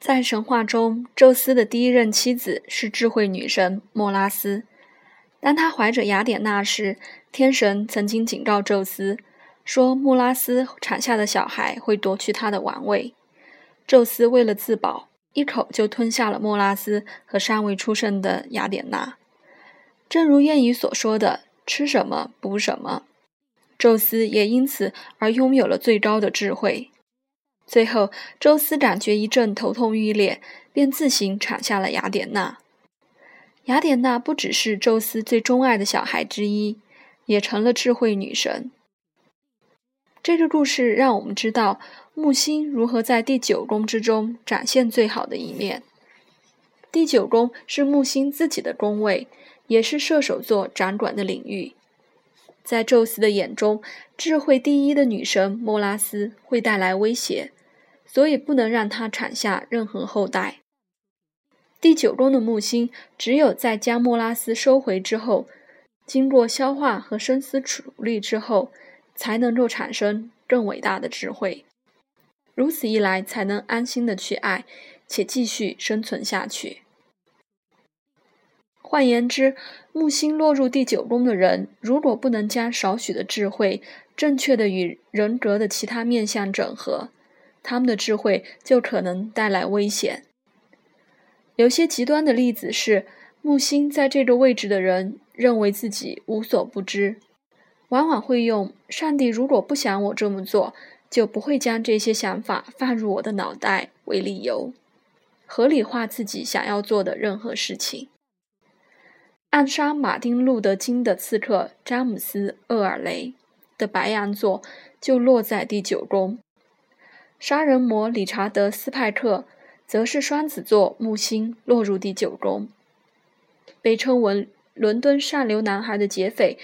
在神话中，宙斯的第一任妻子是智慧女神莫拉斯。当她怀着雅典娜时，天神曾经警告宙斯，说莫拉斯产下的小孩会夺去他的王位。宙斯为了自保，一口就吞下了莫拉斯和尚未出生的雅典娜。正如谚语所说的：“吃什么补什么。”宙斯也因此而拥有了最高的智慧。最后，宙斯感觉一阵头痛欲裂，便自行产下了雅典娜。雅典娜不只是宙斯最钟爱的小孩之一，也成了智慧女神。这个故事让我们知道木星如何在第九宫之中展现最好的一面。第九宫是木星自己的宫位，也是射手座掌管的领域。在宙斯的眼中，智慧第一的女神莫拉斯会带来威胁。所以不能让他产下任何后代。第九宫的木星只有在将莫拉斯收回之后，经过消化和深思熟虑之后，才能够产生更伟大的智慧。如此一来，才能安心的去爱，且继续生存下去。换言之，木星落入第九宫的人，如果不能将少许的智慧正确的与人格的其他面相整合，他们的智慧就可能带来危险。有些极端的例子是，木星在这个位置的人认为自己无所不知，往往会用“上帝如果不想我这么做，就不会将这些想法放入我的脑袋”为理由，合理化自己想要做的任何事情。暗杀马丁·路德·金的刺客詹姆斯·厄尔雷的白羊座就落在第九宫。杀人魔理查德·斯派克则是双子座木星落入第九宫。被称为“伦敦上流男孩”的劫匪，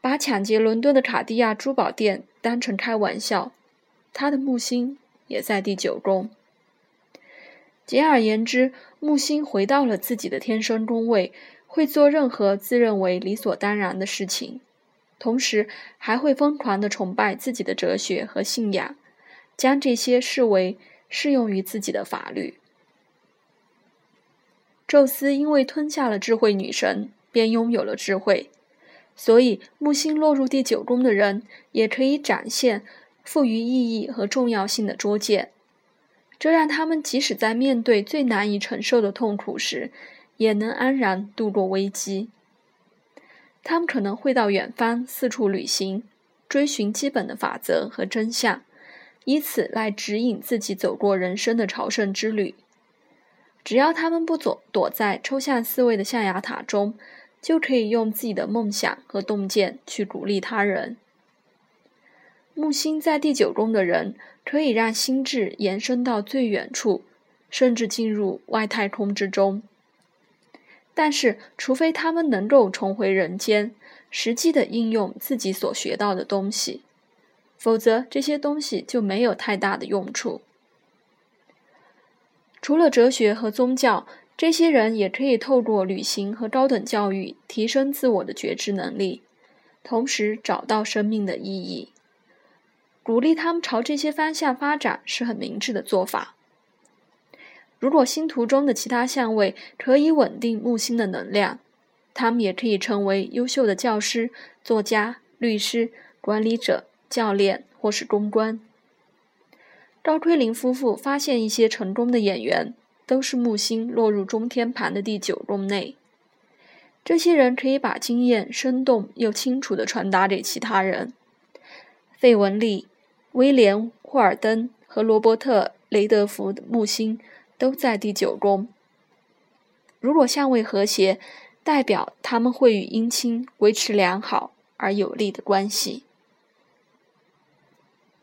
把抢劫伦敦的卡地亚珠宝店当成开玩笑。他的木星也在第九宫。简而言之，木星回到了自己的天生宫位，会做任何自认为理所当然的事情，同时还会疯狂地崇拜自己的哲学和信仰。将这些视为适用于自己的法律。宙斯因为吞下了智慧女神，便拥有了智慧，所以木星落入第九宫的人也可以展现赋予意义和重要性的拙见，这让他们即使在面对最难以承受的痛苦时，也能安然度过危机。他们可能会到远方四处旅行，追寻基本的法则和真相。以此来指引自己走过人生的朝圣之旅。只要他们不躲躲在抽象思维的象牙塔中，就可以用自己的梦想和洞见去鼓励他人。木星在第九宫的人，可以让心智延伸到最远处，甚至进入外太空之中。但是，除非他们能够重回人间，实际的应用自己所学到的东西。否则，这些东西就没有太大的用处。除了哲学和宗教，这些人也可以透过旅行和高等教育提升自我的觉知能力，同时找到生命的意义。鼓励他们朝这些方向发展是很明智的做法。如果星图中的其他相位可以稳定木星的能量，他们也可以成为优秀的教师、作家、律师、管理者。教练或是公关。高奎林夫妇发现，一些成功的演员都是木星落入中天盘的第九宫内。这些人可以把经验生动又清楚地传达给其他人。费雯丽、威廉·霍尔登和罗伯特·雷德福的木星都在第九宫。如果相位和谐，代表他们会与姻亲维持良好而有利的关系。